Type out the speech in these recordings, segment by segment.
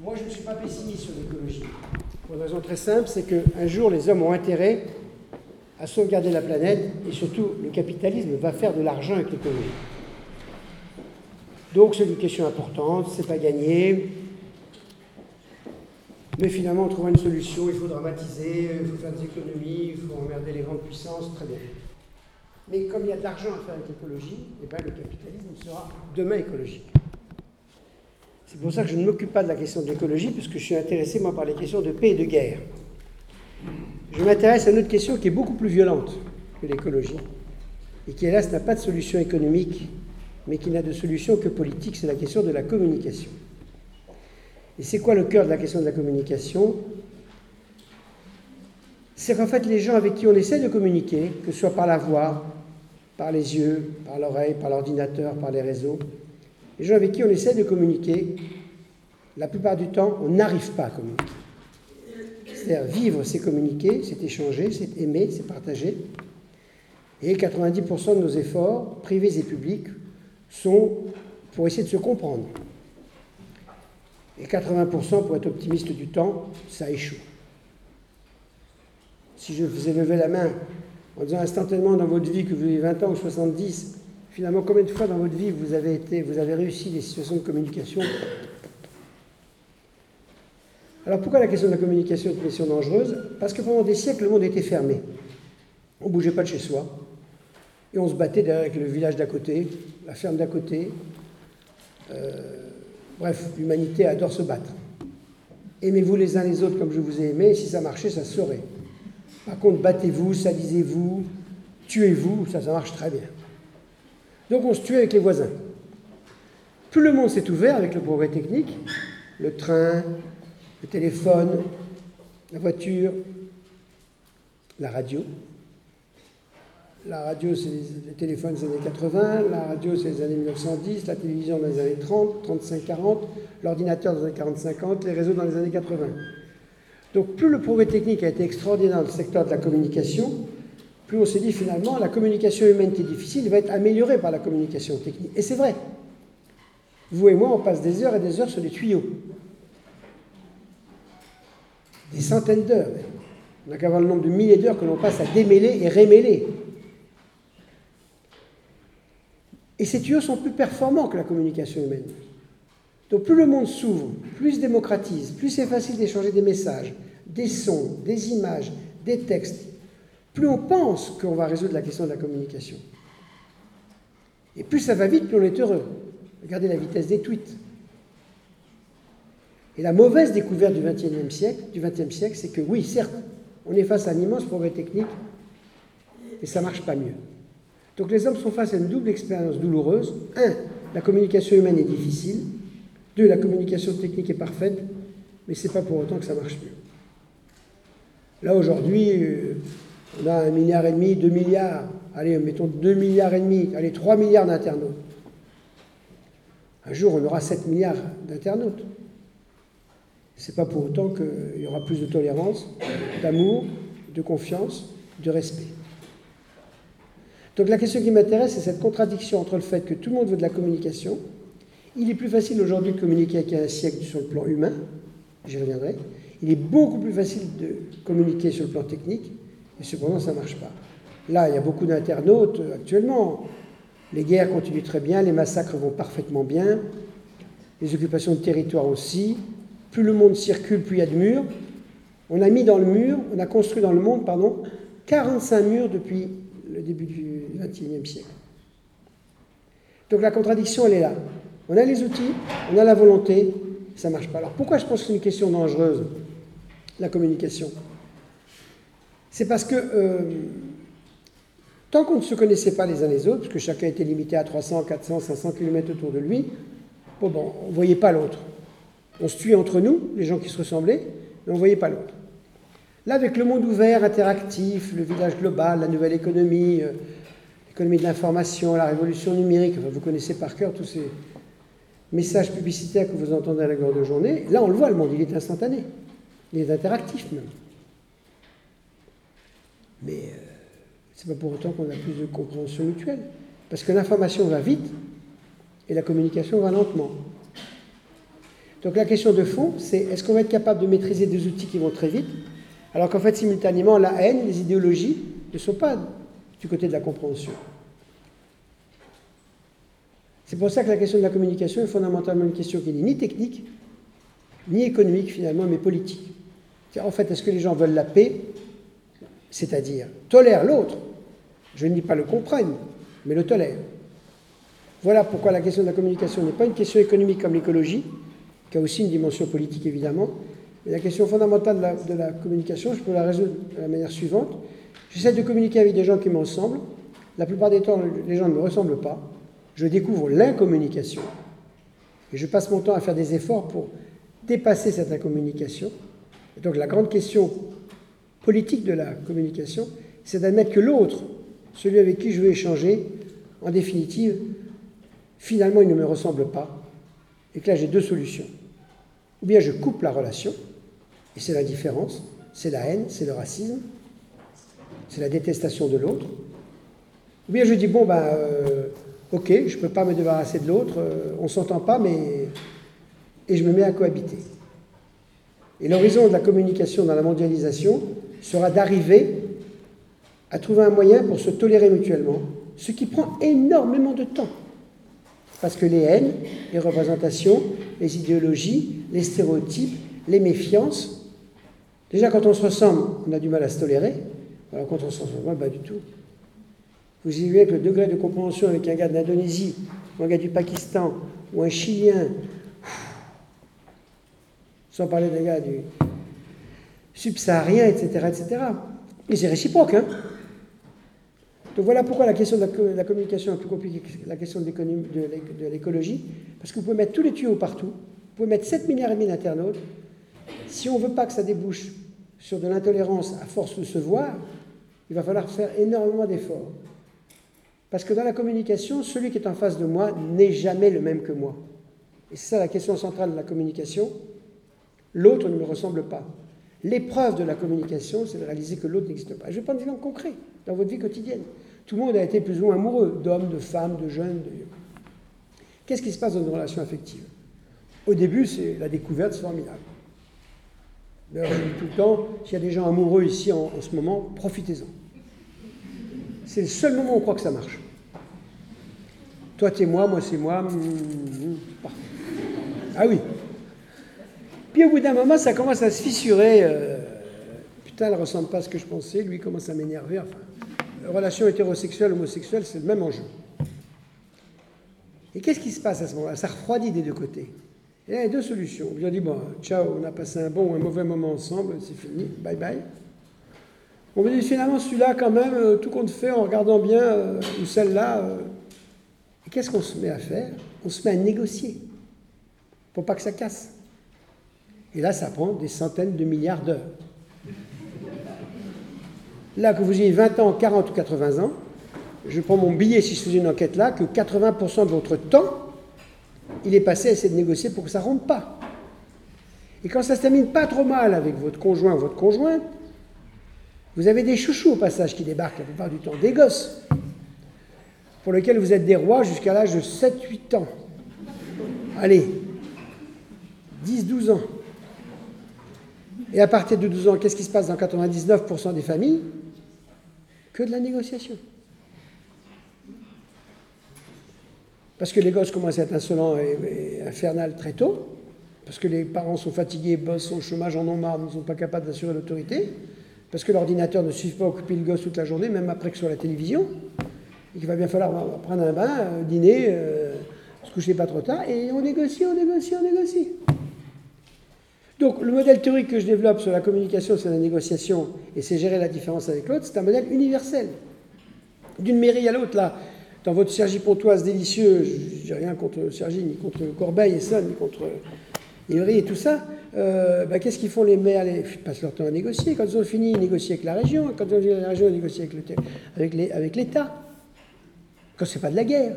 Moi, je ne suis pas pessimiste sur l'écologie. Pour une raison très simple, c'est qu'un jour, les hommes ont intérêt à sauvegarder la planète et surtout, le capitalisme va faire de l'argent avec l'écologie. Donc, c'est une question importante, c'est pas gagné. Mais finalement, on trouvera une solution, il faut dramatiser, il faut faire des économies, il faut emmerder les grandes puissances, très bien. Mais comme il y a de l'argent à faire avec l'écologie, eh ben, le capitalisme sera demain écologique. C'est pour ça que je ne m'occupe pas de la question de l'écologie, puisque je suis intéressé, moi, par les questions de paix et de guerre. Je m'intéresse à une autre question qui est beaucoup plus violente que l'écologie, et qui, hélas, n'a pas de solution économique, mais qui n'a de solution que politique, c'est la question de la communication. Et c'est quoi le cœur de la question de la communication? C'est qu'en fait, les gens avec qui on essaie de communiquer, que ce soit par la voix, par les yeux, par l'oreille, par l'ordinateur, par les réseaux, les gens avec qui on essaie de communiquer, la plupart du temps, on n'arrive pas à communiquer. C'est-à-dire vivre, c'est communiquer, c'est échanger, c'est aimer, c'est partager. Et 90% de nos efforts, privés et publics, sont pour essayer de se comprendre. Et 80%, pour être optimiste du temps, ça échoue. Si je faisais lever la main en disant instantanément dans votre vie que vous avez 20 ans ou 70, finalement, combien de fois dans votre vie vous avez, été, vous avez réussi des situations de communication Alors pourquoi la question de la communication est une question dangereuse? Parce que pendant des siècles, le monde était fermé. On ne bougeait pas de chez soi. Et on se battait avec le village d'à côté, la ferme d'à côté. Euh, Bref, l'humanité adore se battre. Aimez-vous les uns les autres comme je vous ai aimé, si ça marchait, ça se saurait. Par contre, battez-vous, salisez-vous, tuez-vous, ça, ça marche très bien. Donc on se tue avec les voisins. Tout le monde s'est ouvert avec le progrès technique, le train, le téléphone, la voiture, la radio, la radio, c'est les téléphones des années 80, la radio, c'est les années 1910, la télévision dans les années 30, 35, 40, l'ordinateur dans les années 40, 50, les réseaux dans les années 80. Donc plus le progrès technique a été extraordinaire dans le secteur de la communication, plus on s'est dit finalement la communication humaine qui est difficile va être améliorée par la communication technique. Et c'est vrai. Vous et moi, on passe des heures et des heures sur les tuyaux. Des centaines d'heures. On n'a qu'à voir le nombre de milliers d'heures que l'on passe à démêler et rémêler Et ces tuyaux sont plus performants que la communication humaine. Donc plus le monde s'ouvre, plus se démocratise, plus c'est facile d'échanger des messages, des sons, des images, des textes, plus on pense qu'on va résoudre la question de la communication. Et plus ça va vite, plus on est heureux. Regardez la vitesse des tweets. Et la mauvaise découverte du XXe siècle, siècle, c'est que oui, certes, on est face à un immense progrès technique, mais ça ne marche pas mieux. Donc les hommes sont face à une double expérience douloureuse. Un, la communication humaine est difficile. Deux, la communication technique est parfaite, mais ce n'est pas pour autant que ça marche mieux. Là aujourd'hui, euh, on a un milliard et demi, deux milliards, allez, mettons deux milliards et demi, allez, trois milliards d'internautes. Un jour, on aura 7 milliards d'internautes. Ce n'est pas pour autant qu'il y aura plus de tolérance, d'amour, de confiance, de respect. Donc la question qui m'intéresse, c'est cette contradiction entre le fait que tout le monde veut de la communication. Il est plus facile aujourd'hui de communiquer qu'il y un siècle sur le plan humain, j'y reviendrai. Il est beaucoup plus facile de communiquer sur le plan technique, et cependant ça ne marche pas. Là, il y a beaucoup d'internautes euh, actuellement. Les guerres continuent très bien, les massacres vont parfaitement bien, les occupations de territoire aussi. Plus le monde circule, plus il y a de murs. On a mis dans le mur, on a construit dans le monde, pardon, 45 murs depuis le début du XXIe siècle. Donc la contradiction, elle est là. On a les outils, on a la volonté, ça ne marche pas. Alors pourquoi je pense que c'est une question dangereuse, la communication? C'est parce que euh, tant qu'on ne se connaissait pas les uns les autres, parce que chacun était limité à 300, 400, 500 km autour de lui, bon, on ne voyait pas l'autre. On se tuait entre nous, les gens qui se ressemblaient, mais on ne voyait pas l'autre. Là, avec le monde ouvert, interactif, le village global, la nouvelle économie, euh, l'économie de l'information, la révolution numérique, vous connaissez par cœur tous ces messages publicitaires que vous entendez à la de journée, là on le voit, le monde, il est instantané. Il est interactif même. Mais ce euh, c'est pas pour autant qu'on a plus de compréhension mutuelle. Parce que l'information va vite et la communication va lentement. Donc la question de fond, c'est est-ce qu'on va être capable de maîtriser des outils qui vont très vite, alors qu'en fait, simultanément, la haine, les idéologies ne sont pas du côté de la compréhension. C'est pour ça que la question de la communication est fondamentalement une question qui n'est ni technique, ni économique finalement, mais politique. En fait, est-ce que les gens veulent la paix, c'est-à-dire tolèrent l'autre Je ne dis pas le comprennent, mais le tolèrent. Voilà pourquoi la question de la communication n'est pas une question économique comme l'écologie, qui a aussi une dimension politique évidemment, mais la question fondamentale de la, de la communication, je peux la résoudre de la manière suivante. J'essaie de communiquer avec des gens qui me ressemblent. La plupart des temps, les gens ne me ressemblent pas. Je découvre l'incommunication. Et je passe mon temps à faire des efforts pour dépasser cette incommunication. Et donc la grande question politique de la communication, c'est d'admettre que l'autre, celui avec qui je veux échanger, en définitive, finalement, il ne me ressemble pas. Et que là, j'ai deux solutions. Ou bien je coupe la relation, et c'est la différence, c'est la haine, c'est le racisme, c'est la détestation de l'autre. Ou bien je dis, bon, ben, euh, ok, je ne peux pas me débarrasser de l'autre, euh, on ne s'entend pas, mais. Et je me mets à cohabiter. Et l'horizon de la communication dans la mondialisation sera d'arriver à trouver un moyen pour se tolérer mutuellement, ce qui prend énormément de temps. Parce que les haines, les représentations, les idéologies, les stéréotypes, les méfiances, déjà quand on se ressemble, on a du mal à se tolérer. Alors quand on se ressemble pas du tout. Vous y que le degré de compréhension avec un gars d'Indonésie, ou un gars du Pakistan, ou un Chilien, sans parler des gars du subsaharien, etc., etc. Et c'est réciproque, hein donc voilà pourquoi la question de la, communication est plus compliquée que la question de l'écologie, parce que vous pouvez mettre tous les tuyaux partout, vous pouvez mettre 7 milliards et demi d'internautes. Si on ne veut pas que ça débouche sur de l'intolérance à force de se voir, il va falloir faire énormément d'efforts. Parce que dans la communication, celui qui est en face de moi n'est jamais le même que moi. Et c'est ça la question centrale de la communication. L'autre ne me ressemble pas. L'épreuve de la communication, c'est de réaliser que l'autre n'existe pas. Je vais prendre un exemple concret dans votre vie quotidienne. Tout le monde a été plus ou moins amoureux d'hommes, de femmes, de jeunes. Qu'est-ce qui se passe dans une relation affective? Au début, c'est la découverte, c'est formidable. D'ailleurs, je dis tout le temps, s'il y a des gens amoureux ici en, ce moment, profitez-en. C'est le seul moment où on croit que ça marche. Toi, t'es moi, moi, c'est moi. Mmh, mmh, mmh, ah oui. Puis au bout d'un moment, ça commence à se fissurer. Euh, putain, elle ressemble pas à ce que je pensais. Lui commence à m'énerver. Enfin, relation hétérosexuelle, homosexuelle, c'est le même enjeu. Et qu'est-ce qui se passe à ce moment-là? Ça refroidit des deux côtés. Et il y a deux solutions. On dit, bon, ciao, on a passé un bon ou un mauvais moment ensemble, c'est fini, bye bye. On me dit, finalement, celui-là, quand même, euh, tout compte fait, en regardant bien, euh, ou celle-là, et qu'est-ce qu'on se met à faire? On se met à négocier, pour pas que ça casse. Et là, ça prend des centaines de milliards d'heures. Là, que vous ayez 20 ans, 40 ou 80 ans, je prends mon billet si je faisais une enquête là, que 80% de votre temps, il est passé à essayer de négocier pour que ça ne rentre pas. Et quand ça se termine pas trop mal avec votre conjoint ou votre conjointe, vous avez des chouchous au passage qui débarquent la plupart du temps, des gosses, pour lesquels vous êtes des rois jusqu'à l'âge de 7-8 ans. Allez, 10-12 ans. Et à partir de 12 ans, qu'est-ce qui se passe dans 99% des familles? Que de la négociation. Parce que les gosses commencent à être insolents et, infernales très tôt, parce que les parents sont fatigués, bossent, au chômage, en ont marre, ne sont pas capables d'assurer l'autorité, parce que l'ordinateur ne suffit pas à occuper le gosse toute la journée, même après que sur la télévision, et qu'il va bien falloir prendre un bain, dîner, euh, se coucher pas trop tard, et on négocie, on négocie, on négocie. Donc le modèle théorique que je développe sur la communication, sur la négociation, et c'est gérer la différence avec l'autre, c'est un modèle universel. D'une mairie à l'autre, là, dans votre Sergi Pontoise délicieux, je n'ai rien contre Sergi, ni contre Corbeil et ça, ni contre Ivry et tout ça, euh, bah, qu'est-ce qu'ils font les maires Ils passent leur temps à négocier. Quand ils ont fini, ils négocient avec la région. Quand ils ont fini la région, ils négocient avec l'État. Quand ce n'est pas de la guerre.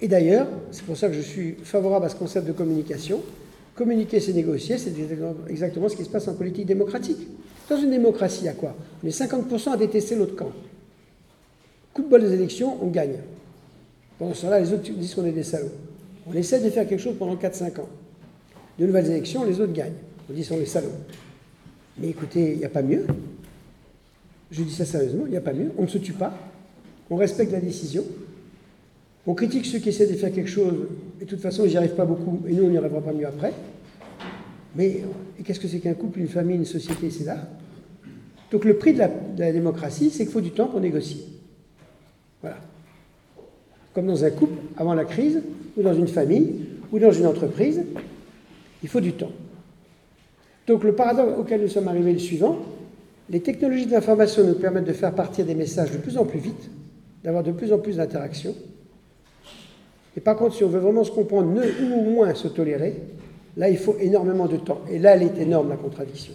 Et d'ailleurs, c'est pour ça que je suis favorable à ce concept de communication, Communiquer, c'est négocier, c'est exactement ce qui se passe en politique démocratique. Dans une démocratie, il y a quoi? On est 50% à détester l'autre camp. Coup de bol des élections, on gagne. Pendant ce temps-là, les autres disent qu'on est des salauds. On essaie de faire quelque chose pendant 4-5 ans. de nouvelles élections, les autres gagnent. On dit sont les salauds. Mais écoutez, il n'y a pas mieux. Je dis ça sérieusement, il n'y a pas mieux. On ne se tue pas. On respecte la décision. On critique ceux qui essaient de faire quelque chose, et de toute façon, ils n'y arrivent pas beaucoup, et nous, on n'y arrivera pas mieux après. Mais qu'est-ce que c'est qu'un couple, une famille, une société C'est là. Donc le prix de la, de la démocratie, c'est qu'il faut du temps pour négocier. Voilà. Comme dans un couple, avant la crise, ou dans une famille, ou dans une entreprise, il faut du temps. Donc le paradoxe auquel nous sommes arrivés est le suivant. Les technologies de l'information nous permettent de faire partir des messages de plus en plus vite, d'avoir de plus en plus d'interactions. Et par contre, si on veut vraiment se comprendre, ne, ou au moins se tolérer, là, il faut énormément de temps. Et là, elle est énorme, la contradiction.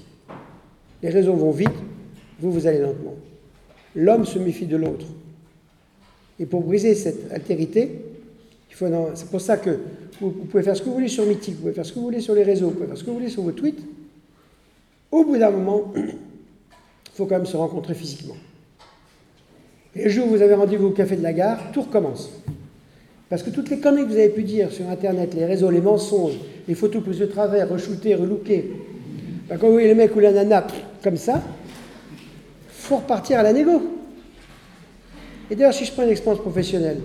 Les réseaux vont vite, vous, vous allez lentement. L'homme se méfie de l'autre. Et pour briser cette altérité, c'est pour ça que vous, pouvez faire ce que vous voulez sur Mythique, vous pouvez faire ce que vous voulez sur les réseaux, vous pouvez faire ce que vous voulez sur vos tweets. Au bout d'un moment, il faut quand même se rencontrer physiquement. Et le jour où vous avez rendez-vous au café de la gare, tout recommence. Parce que toutes les conneries que vous avez pu dire sur Internet, les réseaux, les mensonges, les photos prises de travers, re-shootées, relookées, ben, quand vous voyez les mecs ou la nana comme ça, faut repartir à la négo. Et d'ailleurs, si je prends une expérience professionnelle,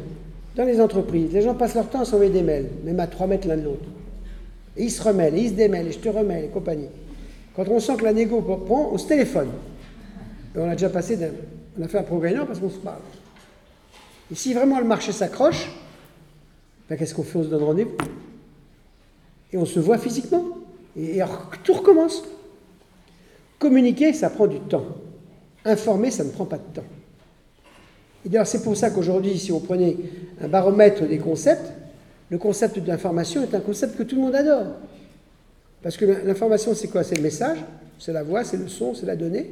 dans les entreprises, les gens passent leur temps à s'envoyer des mails, même à 3 mètres l'un de l'autre. Et ils se remêlent, et ils se démêlent, et je te remets, et compagnie. Quand on sent que la négo prend, on se téléphone. Et on a déjà passé d'un. On a fait un progrès parce qu'on se parle. Et si vraiment le marché s'accroche, ben qu'est-ce qu'on fait? On se donne rendez-vous. Et on se voit physiquement. Et, et tout recommence. Communiquer, ça prend du temps. Informer, ça ne prend pas de temps. Et d'ailleurs, c'est pour ça qu'aujourd'hui, si on prenait un baromètre des concepts, le concept de l'information est un concept que tout le monde adore. Parce que l'information, c'est quoi? C'est le message, c'est la voix, c'est le son, c'est la donnée.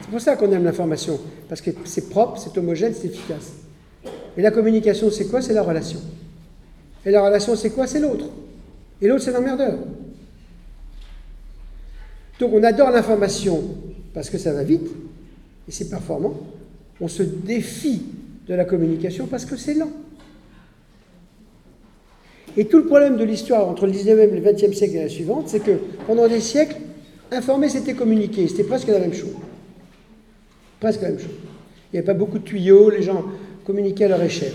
C'est pour ça qu'on aime l'information, parce que c'est propre, c'est homogène, c'est efficace. Et la communication, c'est quoi? C'est la relation. Et la relation, c'est quoi? C'est l'autre. Et l'autre, c'est l'emmerdeur. Donc on adore l'information parce que ça va vite, et c'est performant. On se défie de la communication parce que c'est lent. Et tout le problème de l'histoire entre le 19e et le 20e siècle et la suivante, c'est que pendant des siècles, informer c'était communiquer, c'était presque la même chose. Presque la même chose. Il n'y avait pas beaucoup de tuyaux, les gens communiquaient à leur échelle.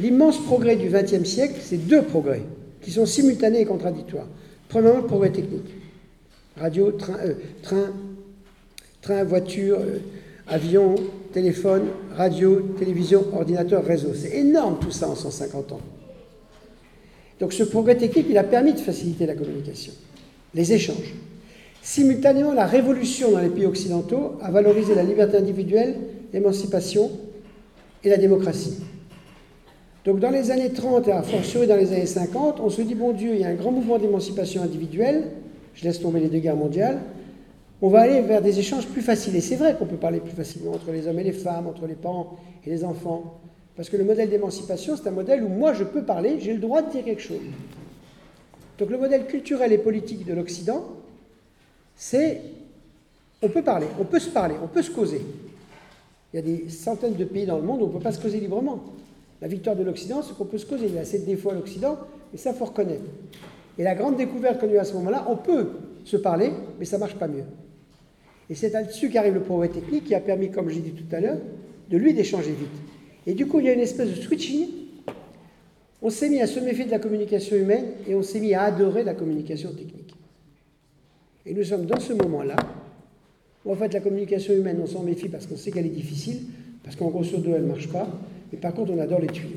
L'immense progrès du 20e siècle, c'est deux progrès qui sont simultanés et contradictoires. Premièrement, le progrès technique. Radio, train, euh, train, train voiture, euh, avion, téléphone, radio, télévision, ordinateur, réseau. C'est énorme tout ça en 150 ans. Donc ce progrès technique, il a permis de faciliter la communication, les échanges. Simultanément, la révolution dans les pays occidentaux a valorisé la liberté individuelle, l'émancipation et la démocratie. Donc dans les années 30 et à fortiori dans les années 50, on se dit, bon Dieu, il y a un grand mouvement d'émancipation individuelle, je laisse tomber les deux guerres mondiales, on va aller vers des échanges plus faciles. Et c'est vrai qu'on peut parler plus facilement entre les hommes et les femmes, entre les parents et les enfants. Parce que le modèle d'émancipation, c'est un modèle où moi je peux parler, j'ai le droit de dire quelque chose. Donc le modèle culturel et politique de l'Occident, c'est on peut parler, on peut se parler, on peut se causer. Il y a des centaines de pays dans le monde où on ne peut pas se causer librement. La victoire de l'Occident, c'est qu'on peut se causer. Il y a assez de défauts à l'Occident, mais ça, il faut reconnaître. Et la grande découverte qu'on a eu à ce moment-là, on peut se parler, mais ça ne marche pas mieux. Et c'est là-dessus qu'arrive le progrès technique qui a permis, comme j'ai dit tout à l'heure, de lui d'échanger vite. Et du coup, il y a une espèce de switching. On s'est mis à se méfier de la communication humaine et on s'est mis à adorer la communication technique. Et nous sommes dans ce moment-là en fait, la communication humaine, on s'en méfie parce qu'on sait qu'elle est difficile, parce qu'en gros sur deux, elle ne marche pas, mais par contre, on adore les tuyaux.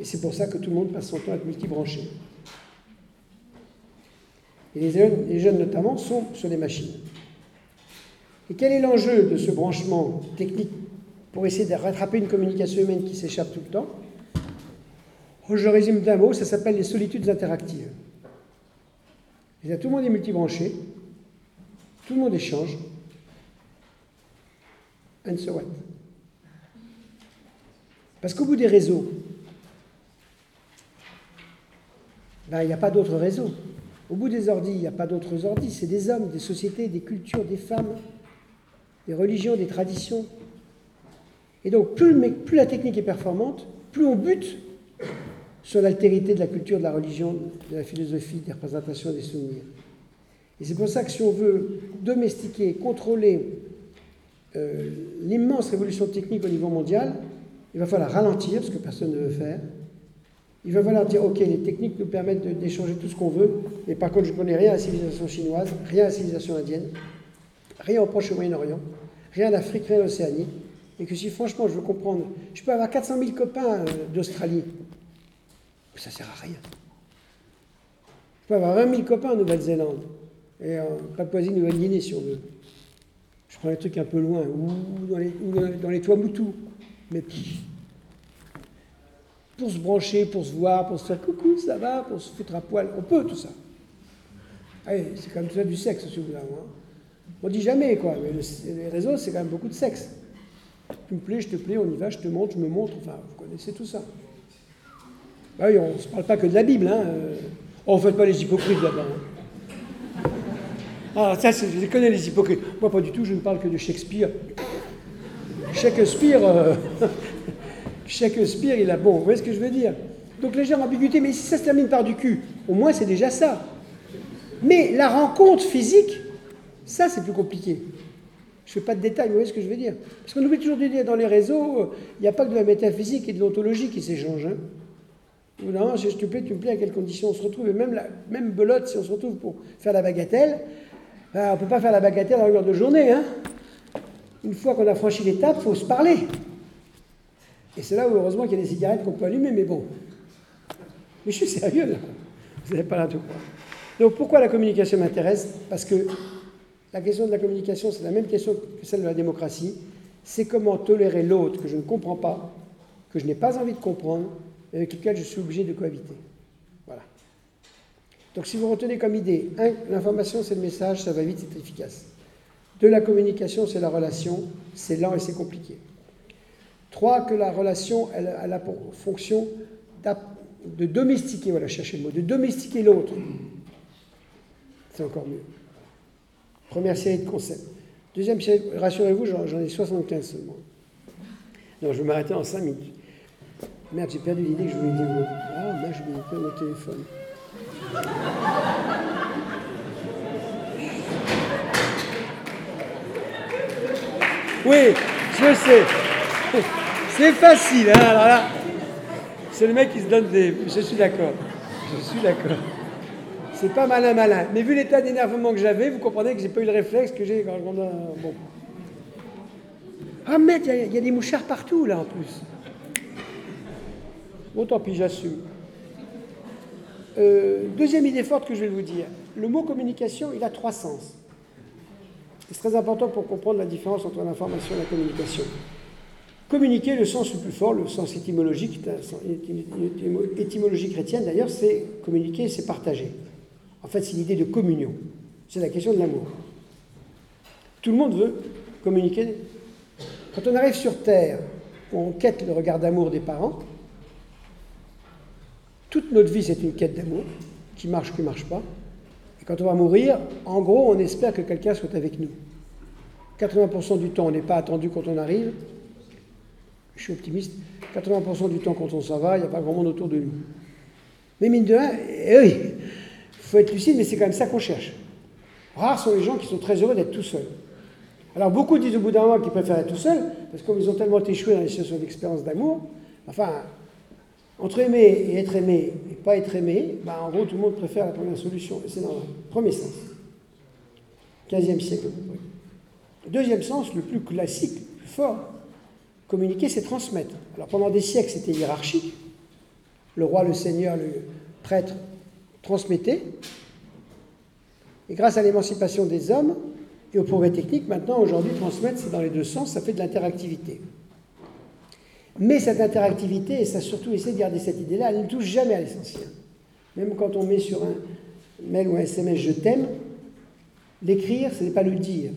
Et c'est pour ça que tout le monde passe son temps à être multibranché. Et les jeunes, notamment sont sur des machines. Et quel est l'enjeu de ce branchement technique pour essayer de rattraper une communication humaine qui s'échappe tout le temps? Je résume d'un mot, ça s'appelle les solitudes interactives. Tout le monde est multibranché, tout le monde échange, and so what Parce qu'au bout des réseaux, ben, il n'y a pas d'autres réseaux. Au bout des ordis, il n'y a pas d'autres ordis, c'est des hommes, des sociétés, des cultures, des femmes, des religions, des traditions. Et donc, plus, plus la technique est performante, plus on bute sur l'altérité de la culture, de la religion, de la philosophie, des représentations, des souvenirs. Et c'est pour ça que si on veut domestiquer, contrôler euh, l'immense révolution technique au niveau mondial, il va falloir ralentir, ce que personne ne veut faire. Il va falloir dire, ok, les techniques nous permettent d'échanger tout ce qu'on veut, mais par contre, je ne connais rien à la civilisation chinoise, rien à la civilisation indienne, rien au Proche Moyen-Orient, rien en Afrique, rien en Océanie. Et que si franchement je veux comprendre, je peux avoir 400 000 copains euh, d'Australie, mais ça ne sert à rien. Je peux avoir 20 000 copains en Nouvelle-Zélande et en Papouasie-Nouvelle-Guinée si on veut. Je prends un truc un peu loin, ou dans les, dans toits moutous. Mais pour se brancher, pour se voir, pour se faire coucou, ça va, pour se foutre à poil, on peut tout ça. c'est quand même tout ça du sexe, si vous voulez. On dit jamais, quoi, mais les réseaux, c'est quand même beaucoup de sexe. Tu me plais, je te plais, on y va, je te montre, je me montre, enfin, vous connaissez tout ça. Bah oui, on ne se parle pas que de la Bible, hein. On ne fait pas les hypocrites là-bas. Hein. Ah, ça, je connais, les hypocrites. Moi, pas du tout, je ne parle que de Shakespeare. Shakespeare, euh, Shakespeare, il a bon, vous voyez ce que je veux dire? Donc légère ambiguïté, mais si ça se termine par du cul, au moins c'est déjà ça. Mais la rencontre physique, ça c'est plus compliqué. Je ne fais pas de détails, vous voyez ce que je veux dire? Parce qu'on oublie toujours de dire dans les réseaux, euh, il n'y a pas que de la métaphysique et de l'ontologie qui s'échangent. Hein. Non, si je te plais, tu me plais, à quelles conditions on se retrouve Et même, la, même belote, si on se retrouve pour faire la bagatelle, ben, on ne peut pas faire la bagatelle à longueur de journée. Hein une fois qu'on a franchi l'étape, il faut se parler. Et c'est là où, heureusement, qu'il y a des cigarettes qu'on peut allumer, mais bon. Mais je suis sérieux, là. Vous n'avez pas là tout. Donc, pourquoi la communication m'intéresse? Parce que la question de la communication, c'est la même question que celle de la démocratie. C'est comment tolérer l'autre que je ne comprends pas, que je n'ai pas envie de comprendre, et avec lequel je suis obligé de cohabiter. Donc, si vous retenez comme idée, l'information, c'est le message, ça va vite, c'est efficace. Deux, la communication, c'est la relation, c'est lent et c'est compliqué. Trois, que la relation, elle, a pour fonction de domestiquer, voilà, chercher le mot, de domestiquer l'autre. C'est encore mieux. Première série de concepts. Deuxième série, rassurez-vous, j'en ai 75 seulement. Non, je vais m'arrêter en 5 minutes. Merde, j'ai perdu l'idée que je voulais dire. Ah, moi, je vais mon téléphone. Oui, je sais. C'est facile, hein, alors là. C'est le mec qui se donne des. Je suis d'accord. Je suis d'accord. C'est pas malin, malin. Mais vu l'état d'énervement que j'avais, vous comprenez que j'ai pas eu le réflexe que j'ai quand je. Bon. Ah, merde, il y, a des mouchards partout, là, en plus. Bon, tant pis, j'assume. Euh, deuxième idée forte que je vais vous dire. Le mot communication, il a trois sens. C'est très important pour comprendre la différence entre l'information et la communication. Communiquer, le sens le plus fort, le sens étymologique, étymologie chrétienne d'ailleurs, c'est communiquer, c'est partager. En fait, c'est l'idée de communion. C'est la question de l'amour. Tout le monde veut communiquer. Quand on arrive sur Terre, on quête le regard d'amour des parents, toute notre vie, c'est une quête d'amour, qui marche, qui ne marche pas. Et quand on va mourir, en gros, on espère que quelqu'un soit avec nous. 80% du temps, on n'est pas attendu quand on arrive, je suis optimiste, 80% du temps quand on s'en va, il n'y a pas grand monde autour de nous. Mais mine de rien, eh faut être lucide, mais c'est quand même ça qu'on cherche. Rares sont les gens qui sont très heureux d'être tout seuls. Alors beaucoup disent au bout d'un moment qu'ils préfèrent être tout seuls, parce qu'ils ont tellement échoué dans les situations d'expérience d'amour, enfin, entre aimer et être aimé et pas être aimé, bah, en gros tout le monde préfère la première solution, et c'est normal. Premier sens. 15e siècle. Deuxième sens, le plus classique, le plus fort, Communiquer, c'est transmettre. Alors pendant des siècles, c'était hiérarchique. Le roi, le seigneur, le prêtre transmettaient. Et grâce à l'émancipation des hommes et aux progrès techniques, maintenant, aujourd'hui, transmettre, c'est dans les deux sens, ça fait de l'interactivité. Mais cette interactivité, et ça surtout essayer de garder cette idée-là, elle ne touche jamais à l'essentiel. Même quand on met sur un mail ou un SMS je t'aime, l'écrire, ce n'est pas le dire.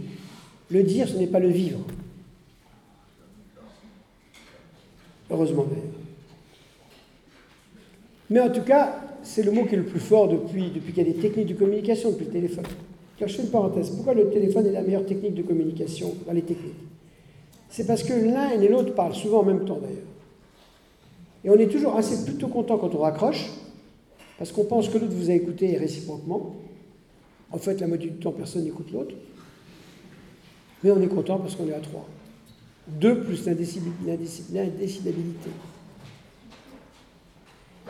Le dire, ce n'est pas le vivre. Heureusement d'ailleurs. Mais en tout cas, c'est le mot qui est le plus fort depuis, qu'il y a des techniques de communication, depuis le téléphone. Car je fais une parenthèse. Pourquoi le téléphone est la meilleure technique de communication dans les techniques? C'est parce que l'un et l'autre parlent souvent en même temps d'ailleurs. Et on est toujours assez plutôt content quand on raccroche, parce qu'on pense que l'autre vous a écouté réciproquement. En fait, la moitié du temps, personne n'écoute l'autre. Mais on est content parce qu'on est à trois. Deux plus l'indécidabilité.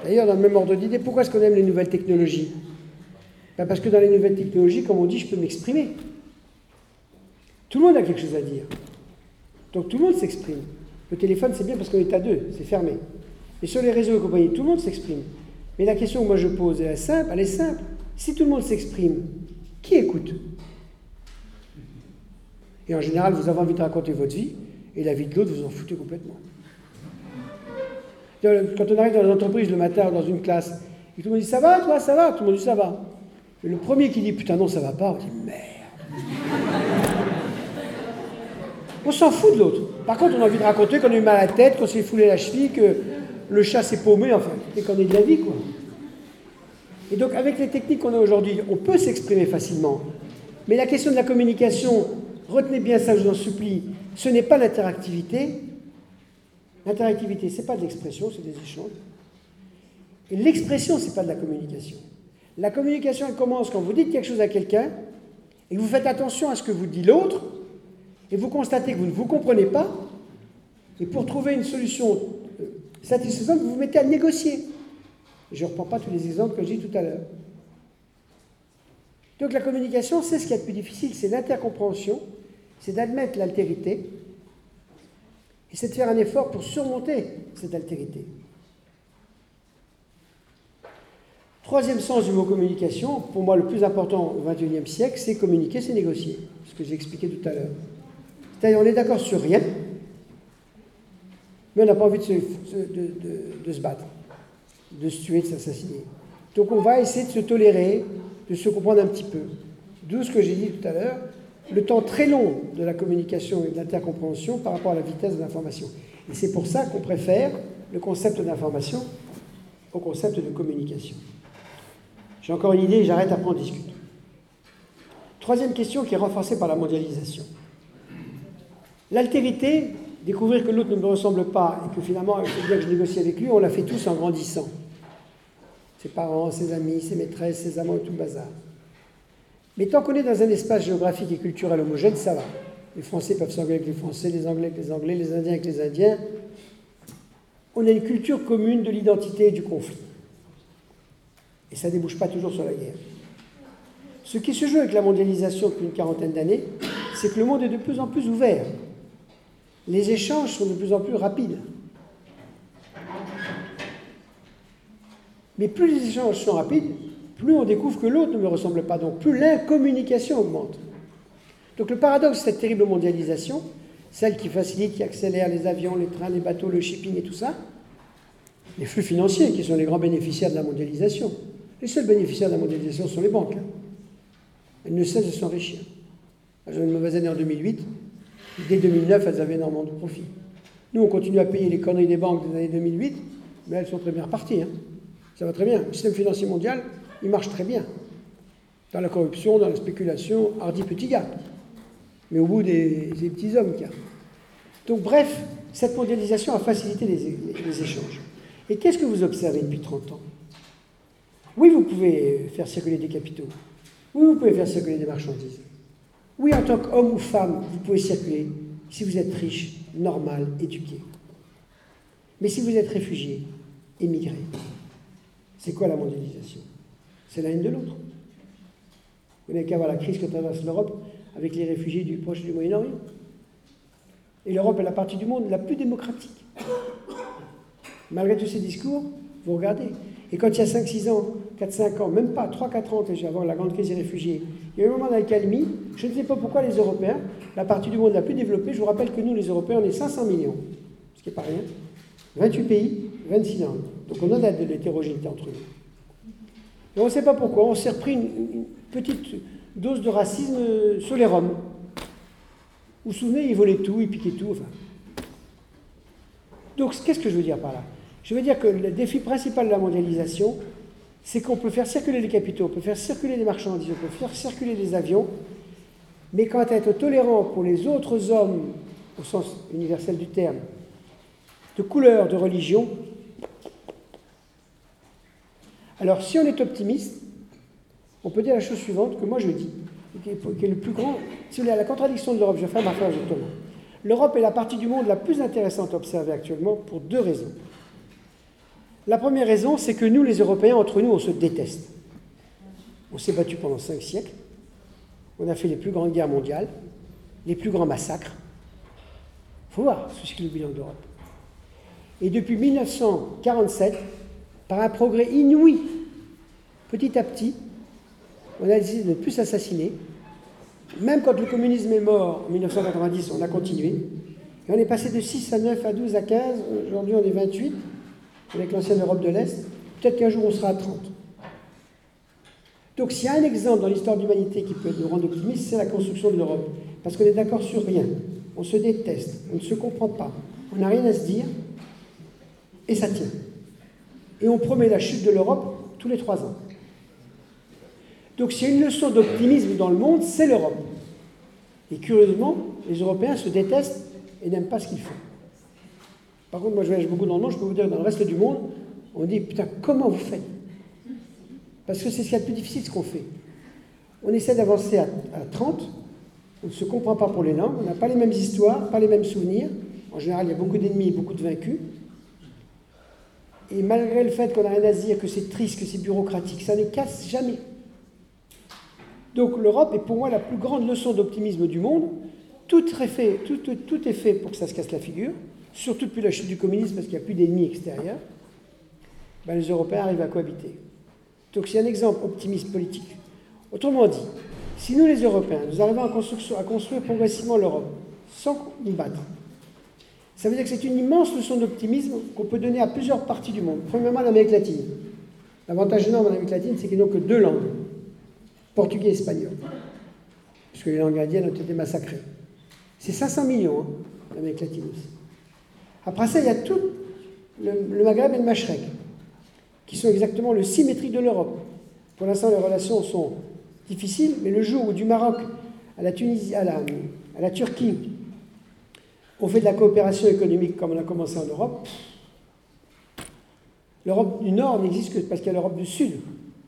D'ailleurs, dans le même ordre d'idée, pourquoi est-ce qu'on aime les nouvelles technologies? Ben, Parce que dans les nouvelles technologies, comme on dit, je peux m'exprimer. Tout le monde a quelque chose à dire. Donc tout le monde s'exprime. Le téléphone, c'est bien parce qu'on est à deux, c'est fermé. Et sur les réseaux et compagnie, tout le monde s'exprime. Mais la question que moi je pose, elle est simple, elle est simple. Si tout le monde s'exprime, qui écoute? Et en général, vous avez envie de raconter votre vie, et la vie de l'autre, vous en foutez complètement. Quand on arrive dans une entreprise le matin dans une classe, et tout le monde dit ça va, toi, ça va? Tout le monde dit ça va. Le premier qui dit putain non, ça va pas, on dit merde. On s'en fout de l'autre. Par contre, on a envie de raconter qu'on a eu mal à la tête, qu'on s'est foulé la cheville, que le chat s'est paumé, enfin, et qu'on est de la vie, quoi. Et donc, avec les techniques qu'on a aujourd'hui, on peut s'exprimer facilement. Mais la question de la communication, retenez bien ça, je vous en supplie, ce n'est pas l'interactivité, L'interactivité, ce n'est pas de l'expression, c'est des échanges. Et l'expression, ce n'est pas de la communication. La communication, elle commence quand vous dites quelque chose à quelqu'un et vous faites attention à ce que vous dit l'autre et vous constatez que vous ne vous comprenez pas. Et pour trouver une solution euh, satisfaisante, vous vous mettez à négocier. Je ne reprends pas tous les exemples que j'ai dit tout à l'heure. Donc la communication, c'est ce qui est le plus difficile, c'est l'intercompréhension, c'est d'admettre l'altérité, et c'est de faire un effort pour surmonter cette altérité. Troisième sens du mot communication, pour moi le plus important au XXIe siècle, c'est communiquer, c'est négocier, ce que j'ai expliqué tout à l'heure. On est d'accord sur rien, mais on n'a pas envie de se, battre, de se tuer, de s'assassiner. Donc on va essayer de se tolérer, de se comprendre un petit peu. D'où ce que j'ai dit tout à l'heure, le temps très long de la communication et de l'intercompréhension par rapport à la vitesse de l'information. Et c'est pour ça qu'on préfère le concept d'information au concept de communication. J'ai encore une idée j'arrête après on discute. Troisième question qui est renforcée par la mondialisation. L'altérité, découvrir que l'autre ne me ressemble pas et que finalement il faut bien que je négocie avec lui, on l'a fait tous en grandissant. Ses parents, ses amis, ses maîtresses, ses amants tout le bazar. Mais tant qu'on est dans un espace géographique et culturel homogène, ça va. Les Français peuvent s'engueuler avec les Français, les Anglais avec les Anglais, les Indiens avec les Indiens. On a une culture commune de l'identité et du conflit. Et ça ne débouche pas toujours sur la guerre. Ce qui se joue avec la mondialisation depuis une quarantaine d'années, c'est que le monde est de plus en plus ouvert. Les échanges sont de plus en plus rapides. Mais plus les échanges sont rapides, plus on découvre que l'autre ne me ressemble pas, donc plus l'incommunication augmente. Donc le paradoxe de cette terrible mondialisation, celle qui facilite, qui accélère les avions, les trains, les bateaux, le shipping et tout ça, les flux financiers qui sont les grands bénéficiaires de la mondialisation. Les seuls bénéficiaires de la mondialisation sont les banques. Elles ne cessent de s'enrichir. J'ai une mauvaise année en 2008. Dès 2009, elles avaient énormément de profits. Nous, on continue à payer les conneries des banques des années 2008, mais elles sont très bien reparties. Hein. Ça va très bien. Le système financier mondial, il marche très bien. Dans la corruption, dans la spéculation, hardi petit gars. Mais au bout des, petits hommes qu'il y. Donc bref, cette mondialisation a facilité les, échanges. Et qu'est-ce que vous observez depuis 30 ans? Oui, vous pouvez faire circuler des capitaux. Oui, vous pouvez faire circuler des marchandises. Oui, en tant qu'homme ou femme, vous pouvez circuler si vous êtes riche, normal, éduqué. Mais si vous êtes réfugié, émigré, c'est quoi la mondialisation? C'est la haine de l'autre. Vous n'avez qu'à voir la crise que traverse l'Europe avec les réfugiés du Proche du Moyen-Orient. Et l'Europe est la partie du monde la plus démocratique. Malgré tous ces discours, vous regardez. Et quand il y a 5-6 ans, 4-5 ans, même pas 3-4 ans déjà avant la grande crise des réfugiés, il y a eu un moment d'accalmie. Je ne sais pas pourquoi les Européens, la partie du monde la plus développée, je vous rappelle que nous, les Européens, on est 500 millions, ce qui n'est pas rien. 28 pays, 26 langues. Donc on a de l'hétérogénéité entre nous. Et on ne sait pas pourquoi, on s'est repris une, petite dose de racisme sur les Roms. Vous vous souvenez, ils volaient tout, ils piquaient tout. Enfin. Donc, qu'est-ce que je veux dire par là? Je veux dire que le défi principal de la mondialisation, c'est qu'on peut faire circuler les capitaux, on peut faire circuler des marchandises, on peut faire circuler des avions, mais quant à être tolérant pour les autres hommes, au sens universel du terme, de couleur, de religion, Alors, si on est optimiste, on peut dire la chose suivante que moi je dis, qui est, le plus grand. Si on est à la contradiction de l'Europe, je vais faire ma phrase justement. L'Europe est la partie du monde la plus intéressante à observer actuellement pour deux raisons. La première raison, c'est que nous, les Européens, entre nous, on se déteste. On s'est battu pendant cinq siècles. On a fait les plus grandes guerres mondiales, les plus grands massacres. Il faut voir ce qu'est le bilan de l'Europe. Et depuis 1947, par un progrès inouï, petit à petit, on a décidé de ne plus s'assassiner. Même quand le communisme est mort en 1990, on a continué. Et on est passé de 6 à 9 à 12 à 15. Aujourd'hui, on est 28 avec l'ancienne Europe de l'Est. Peut-être qu'un jour, on sera à 30. Donc, s'il y a un exemple dans l'histoire de l'humanité qui peut nous rendre optimistes, c'est la construction de l'Europe. Parce qu'on est d'accord sur rien. On se déteste. On ne se comprend pas. On n'a rien à se dire. Et ça tient. Et on promet la chute de l'Europe tous les trois ans. Donc s'il y a une leçon d'optimisme dans le monde, c'est l'Europe. Et curieusement, les Européens se détestent et n'aiment pas ce qu'ils font. Par contre, moi je voyage beaucoup dans le monde, je peux vous dire, dans le reste du monde, on dit, putain, comment vous faites? Parce que c'est ce qu'il y a de plus difficile ce qu'on fait. On essaie d'avancer à, 30, on ne se comprend pas pour les langues, on n'a pas les mêmes histoires, pas les mêmes souvenirs. En général, il y a beaucoup d'ennemis et beaucoup de vaincus. Et malgré le fait qu'on n'a rien à dire, que c'est triste, que c'est bureaucratique, ça ne casse jamais. Donc l'Europe est pour moi la plus grande leçon d'optimisme du monde. Tout, est fait pour que ça se casse la figure, surtout depuis la chute du communisme parce qu'il n'y a plus d'ennemis extérieurs. Ben, les Européens arrivent à cohabiter. Donc c'est un exemple optimiste politique. Autrement dit, si nous les Européens, nous arrivons à, construire progressivement l'Europe sans nous battre, ça veut dire que c'est une immense leçon d'optimisme qu'on peut donner à plusieurs parties du monde. Premièrement, l'Amérique latine. L'avantage énorme en Amérique latine, c'est qu'ils n'ont que deux langues portugais et espagnol, puisque les langues indiennes ont été massacrées. C'est 500 millions, hein, l'Amérique latine aussi. Après ça, il y a tout le, Maghreb et le Machrek, qui sont exactement le symétrique de l'Europe. Pour l'instant, les relations sont difficiles, mais le jour où du Maroc à la, Turquie, on fait de la coopération économique comme on a commencé en Europe, l'Europe du Nord n'existe que parce qu'il y a l'Europe du Sud,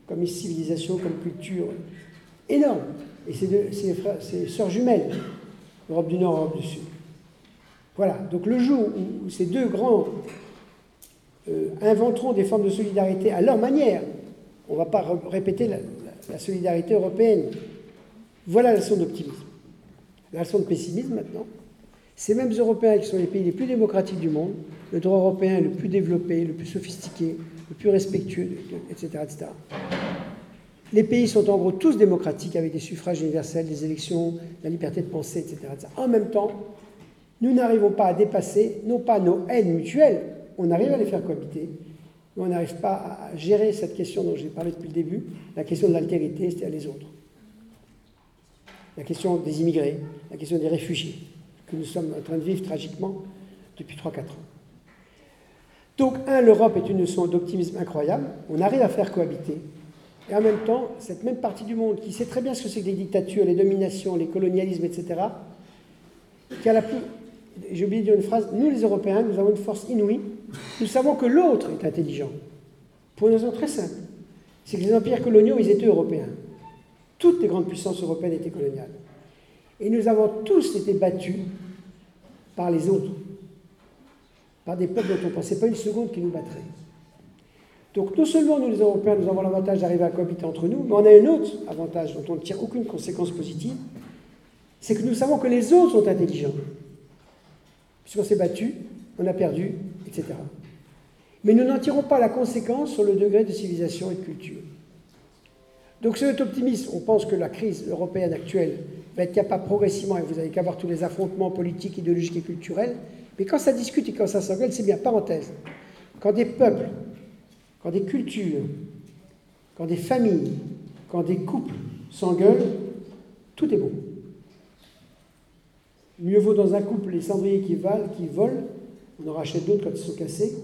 comme civilisation, comme culture, énorme. Et c'est sœurs jumelles, l'Europe du Nord et l'Europe du Sud. Voilà, donc le jour où ces deux grands euh, inventeront des formes de solidarité à leur manière, on ne va pas répéter la, solidarité européenne. Voilà la leçon d'optimisme. La leçon de pessimisme maintenant. Ces mêmes Européens qui sont les pays les plus démocratiques du monde, le droit européen est le plus développé, le plus sophistiqué, le plus respectueux, etc., etc. Les pays sont en gros tous démocratiques avec des suffrages universels, des élections, la liberté de penser, etc. En même temps, nous n'arrivons pas à dépasser, non pas nos haines mutuelles, on arrive à les faire cohabiter, mais on n'arrive pas à gérer cette question dont j'ai parlé depuis le début, la question de l'altérité, c'est-à-dire les autres. La question des immigrés, la question des réfugiés, que nous sommes en train de vivre tragiquement depuis 3-4 ans. Donc, un, l'Europe est une leçon d'optimisme incroyable, on arrive à faire cohabiter, et en même temps, cette même partie du monde qui sait très bien ce que c'est que les dictatures, les dominations, les colonialismes, etc., qui a la plus. J'ai oublié de dire une phrase. Nous, les Européens, nous avons une force inouïe. Nous savons que l'autre est intelligent. Pour une raison très simple. C'est que les empires coloniaux, ils étaient européens. Toutes les grandes puissances européennes étaient coloniales. Et nous avons tous été battus par les autres. Par des peuples dont on ne pensait pas une seconde qu'ils nous battraient. Donc non seulement nous les Européens, nous avons l'avantage d'arriver à cohabiter entre nous, mais on a un autre avantage dont on ne tire aucune conséquence positive, c'est que nous savons que les autres sont intelligents. Puisqu'on s'est battu, on a perdu, etc. Mais nous n'en tirons pas la conséquence sur le degré de civilisation et de culture. Donc cet optimisme, on pense que la crise européenne actuelle va être capable progressivement, et vous n'avez qu'à voir tous les affrontements politiques, idéologiques et culturels, mais quand ça discute et quand ça s'engueule, c'est bien, parenthèse. Quand des peuples quand des cultures, quand des familles, quand des couples s'engueulent, tout est bon. Mieux vaut dans un couple les cendriers qui, valent, qui volent, on en rachète d'autres quand ils sont cassés,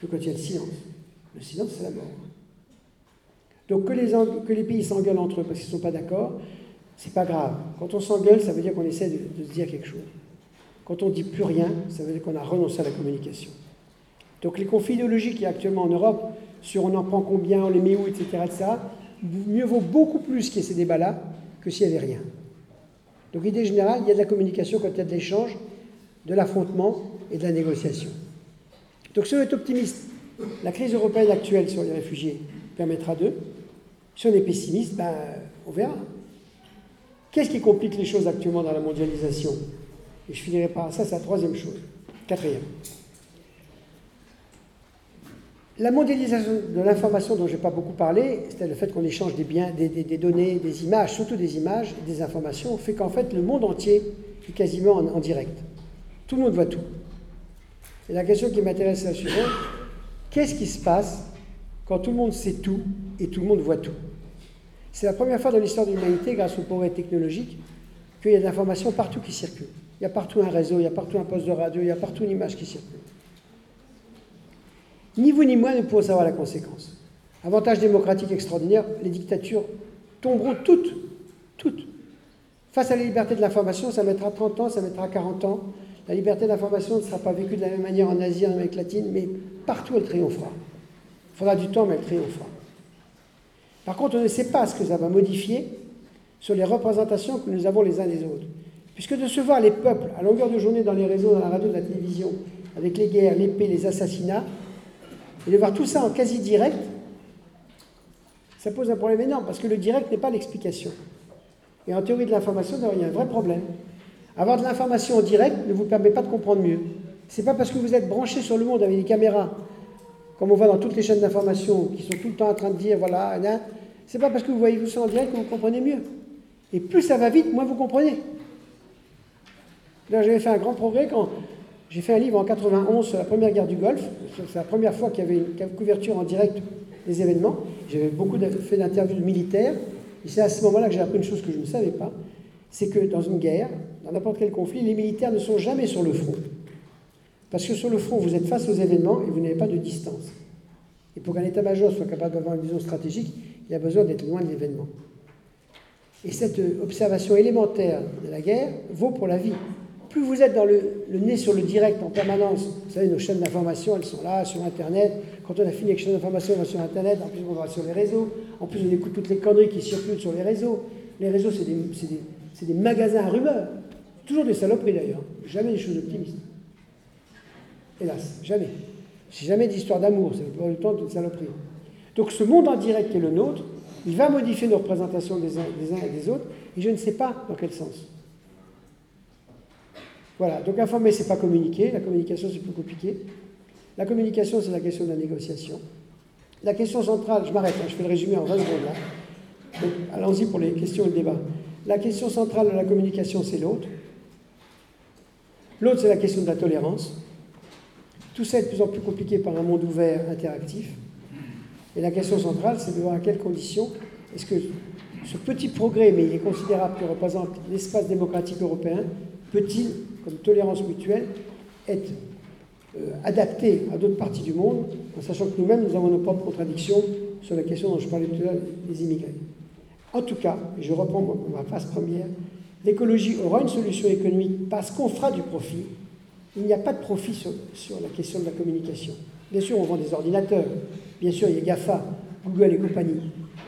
que quand il y a le silence. Le silence, c'est la mort. Donc que les, pays s'engueulent entre eux parce qu'ils ne sont pas d'accord, c'est pas grave. Quand on s'engueule, ça veut dire qu'on essaie de, de se dire quelque chose. Quand on ne dit plus rien, ça veut dire qu'on a renoncé à la communication. Donc les conflits idéologiques qu'il y a actuellement en Europe sur on en prend combien, on les met où, etc., etc., mieux vaut beaucoup plus qu'il y ait ces débats-là que s'il n'y avait rien. Donc, idée générale, il y a de la communication quand il y a de l'échange, de l'affrontement et de la négociation. Donc, si on est optimiste, la crise européenne actuelle sur les réfugiés permettra d'eux. Si on est pessimiste, ben, on verra. Qu'est-ce qui complique les choses actuellement dans la mondialisation? Et je finirai par ça, c'est la troisième chose. Quatrième. La mondialisation de l'information dont je n'ai pas beaucoup parlé, c'est le fait qu'on échange des biens, des, données, des images, surtout des images, des informations, fait qu'en fait le monde entier est quasiment en, direct. Tout le monde voit tout. Et la question qui m'intéresse est la suivante. Qu'est-ce qui se passe quand tout le monde sait tout et tout le monde voit tout? C'est la première fois dans l'histoire de l'humanité, grâce au progrès technologique, qu'il y a de l'information partout qui circule. Il y a partout un réseau, il y a partout un poste de radio, il y a partout une image qui circule. Ni vous ni moi ne pouvons savoir la conséquence. Avantage démocratique extraordinaire, les dictatures tomberont toutes, toutes. Face à la liberté de l'information, ça mettra 30 ans, ça mettra 40 ans. La liberté de l'information ne sera pas vécue de la même manière en Asie, en Amérique latine, mais partout elle triomphera. Il faudra du temps, mais elle triomphera. Par contre, on ne sait pas ce que ça va modifier sur les représentations que nous avons les uns des autres. Puisque de se voir les peuples à longueur de journée dans les réseaux, dans la radio, dans la télévision, avec les guerres, l'épée, les assassinats, et de voir tout ça en quasi direct, ça pose un problème énorme, parce que le direct n'est pas l'explication. Et en théorie de l'information, il y a un vrai problème. Avoir de l'information en direct ne vous permet pas de comprendre mieux. C'est pas parce que vous êtes branché sur le monde avec des caméras, comme on voit dans toutes les chaînes d'information, qui sont tout le temps en train de dire voilà, c'est pas parce que vous voyez tout ça en direct que vous comprenez mieux. Et plus ça va vite, moins vous comprenez. Là, j'avais fait un grand progrès quand j'ai fait un livre en 91 sur la première guerre du Golfe. C'est la première fois qu'il y avait une couverture en direct des événements. J'avais beaucoup fait d'interviews de militaires. Et c'est à ce moment-là que j'ai appris une chose que je ne savais pas. C'est que dans une guerre, dans n'importe quel conflit, les militaires ne sont jamais sur le front. Parce que sur le front, vous êtes face aux événements et vous n'avez pas de distance. Et pour qu'un état-major soit capable d'avoir une vision stratégique, il a besoin d'être loin de l'événement. Et cette observation élémentaire de la guerre vaut pour la vie plus vous êtes dans le, nez sur le direct en permanence, vous savez, nos chaînes d'information, elles sont là, sur Internet. Quand on a fini avec les chaînes d'information, on va sur Internet, en plus on va sur les réseaux, en plus on écoute toutes les conneries qui circulent sur les réseaux. Les réseaux, c'est des, des, magasins à rumeurs. Toujours des saloperies d'ailleurs, jamais des choses optimistes. Hélas, jamais. C'est jamais d'histoire d'amour, c'est le temps d'une saloperie. Donc ce monde en direct qui est le nôtre, il va modifier nos représentations des uns, des uns et des autres, et je ne sais pas dans quel sens. Voilà, donc informer, c'est pas communiquer. La communication, c'est plus compliqué. La communication, c'est la question de la négociation. La question centrale, je m'arrête, hein, je fais le résumé en 20 secondes là. Donc, allons-y pour les questions et le débat. La question centrale de la communication, c'est l'autre. L'autre, c'est la question de la tolérance. Tout ça est de plus en plus compliqué par un monde ouvert, interactif. Et la question centrale, c'est de voir à quelles conditions est-ce que ce petit progrès, mais il est considérable, qui représente l'espace démocratique européen, peut-il tolérance mutuelle, être euh, adapté à d'autres parties du monde, en sachant que nous-mêmes, nous avons nos propres contradictions sur la question dont je parlais tout à l'heure des immigrés. En tout cas, je reprends ma phase première, l'écologie aura une solution économique parce qu'on fera du profit. Il n'y a pas de profit sur, la question de la communication. Bien sûr, on vend des ordinateurs, bien sûr, il y a GAFA, Google et compagnie.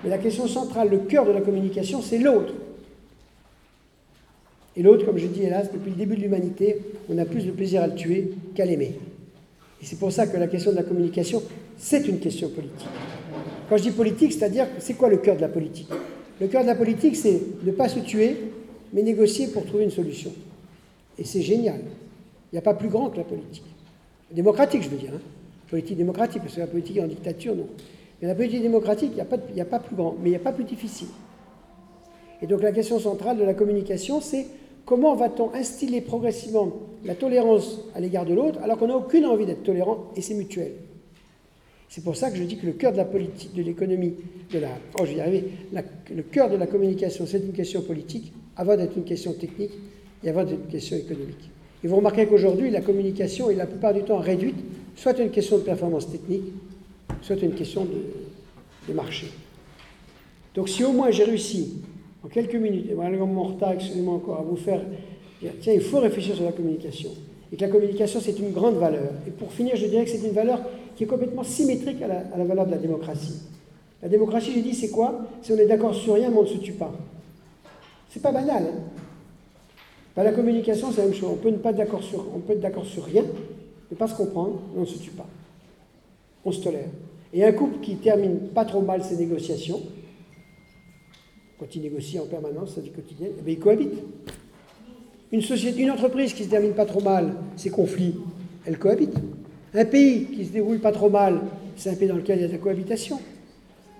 Mais la question centrale, le cœur de la communication, c'est l'autre. Et l'autre, comme je dis, hélas, depuis le début de l'humanité, on a plus de plaisir à le tuer qu'à l'aimer. Et c'est pour ça que la question de la communication, c'est une question politique. Quand je dis politique, c'est-à-dire, c'est quoi le cœur de la politique? Le cœur de la politique, c'est ne pas se tuer, mais négocier pour trouver une solution. Et c'est génial. Il n'y a pas plus grand que la politique. Démocratique, je veux dire. Hein. Politique démocratique, parce que la politique est en dictature, non. Mais la politique démocratique, il n'y a, a, pas plus grand, mais il n'y a pas plus difficile. Et donc la question centrale de la communication, c'est Comment va-t-on instiller progressivement la tolérance à l'égard de l'autre alors qu'on n'a aucune envie d'être tolérant et c'est mutuel? C'est pour ça que je dis que le cœur de la politique, de l'économie, de la, oh, je vais y arriver, le cœur de la communication, c'est une question politique avant d'être une question technique et avant d'être une question économique. Et vous remarquez qu'aujourd'hui, la communication est la plupart du temps réduite, soit une question de performance technique, soit une question de marché. Donc si au moins j'ai réussi en quelques minutes, et mon retard, excusez-moi encore, à vous faire tiens, il faut réfléchir sur la communication. Et que la communication, c'est une grande valeur. Et pour finir, je dirais que c'est une valeur qui est complètement symétrique à la, valeur de la démocratie. La démocratie, j'ai dit, c'est quoi? Si on est d'accord sur rien, mais on ne se tue pas. C'est pas banal. Hein bah, la communication, c'est la même chose. On peut, ne pas d'accord sur, on peut être d'accord sur rien, ne pas se comprendre, mais on ne se tue pas. On se tolère. Et un couple qui termine pas trop mal ses négociations, quand il négocie en permanence sa vie quotidienne, eh bien, il cohabite. Une, société, une entreprise qui se termine pas trop mal ses conflits, elle cohabite. Un pays qui se déroule pas trop mal, c'est un pays dans lequel il y a de la cohabitation.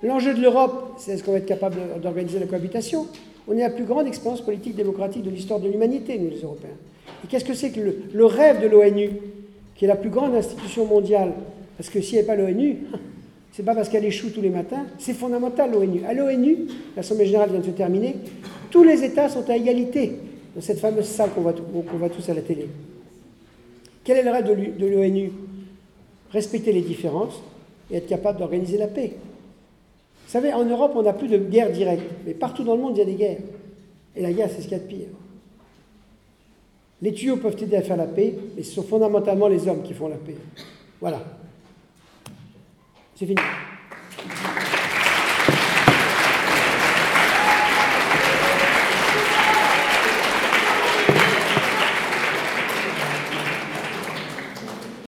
L'enjeu de l'Europe, c'est est-ce qu'on va être capable d'organiser la cohabitation? On est la plus grande expérience politique démocratique de l'histoire de l'humanité, nous les Européens. Et qu'est-ce que c'est que le, rêve de l'ONU, qui est la plus grande institution mondiale? Parce que s'il n'y avait pas l'ONU, c'est pas parce qu'elle échoue tous les matins, c'est fondamental l'ONU. À l'ONU, l'Assemblée générale vient de se terminer, tous les États sont à égalité dans cette fameuse salle qu'on voit, tous à la télé. Quel est le rêve de l'ONU? Respecter les différences et être capable d'organiser la paix. Vous savez, en Europe, on n'a plus de guerre directe, mais partout dans le monde, il y a des guerres. Et la guerre, c'est ce qu'il y a de pire. Les tuyaux peuvent aider à faire la paix, mais ce sont fondamentalement les hommes qui font la paix. Voilà. C'est fini.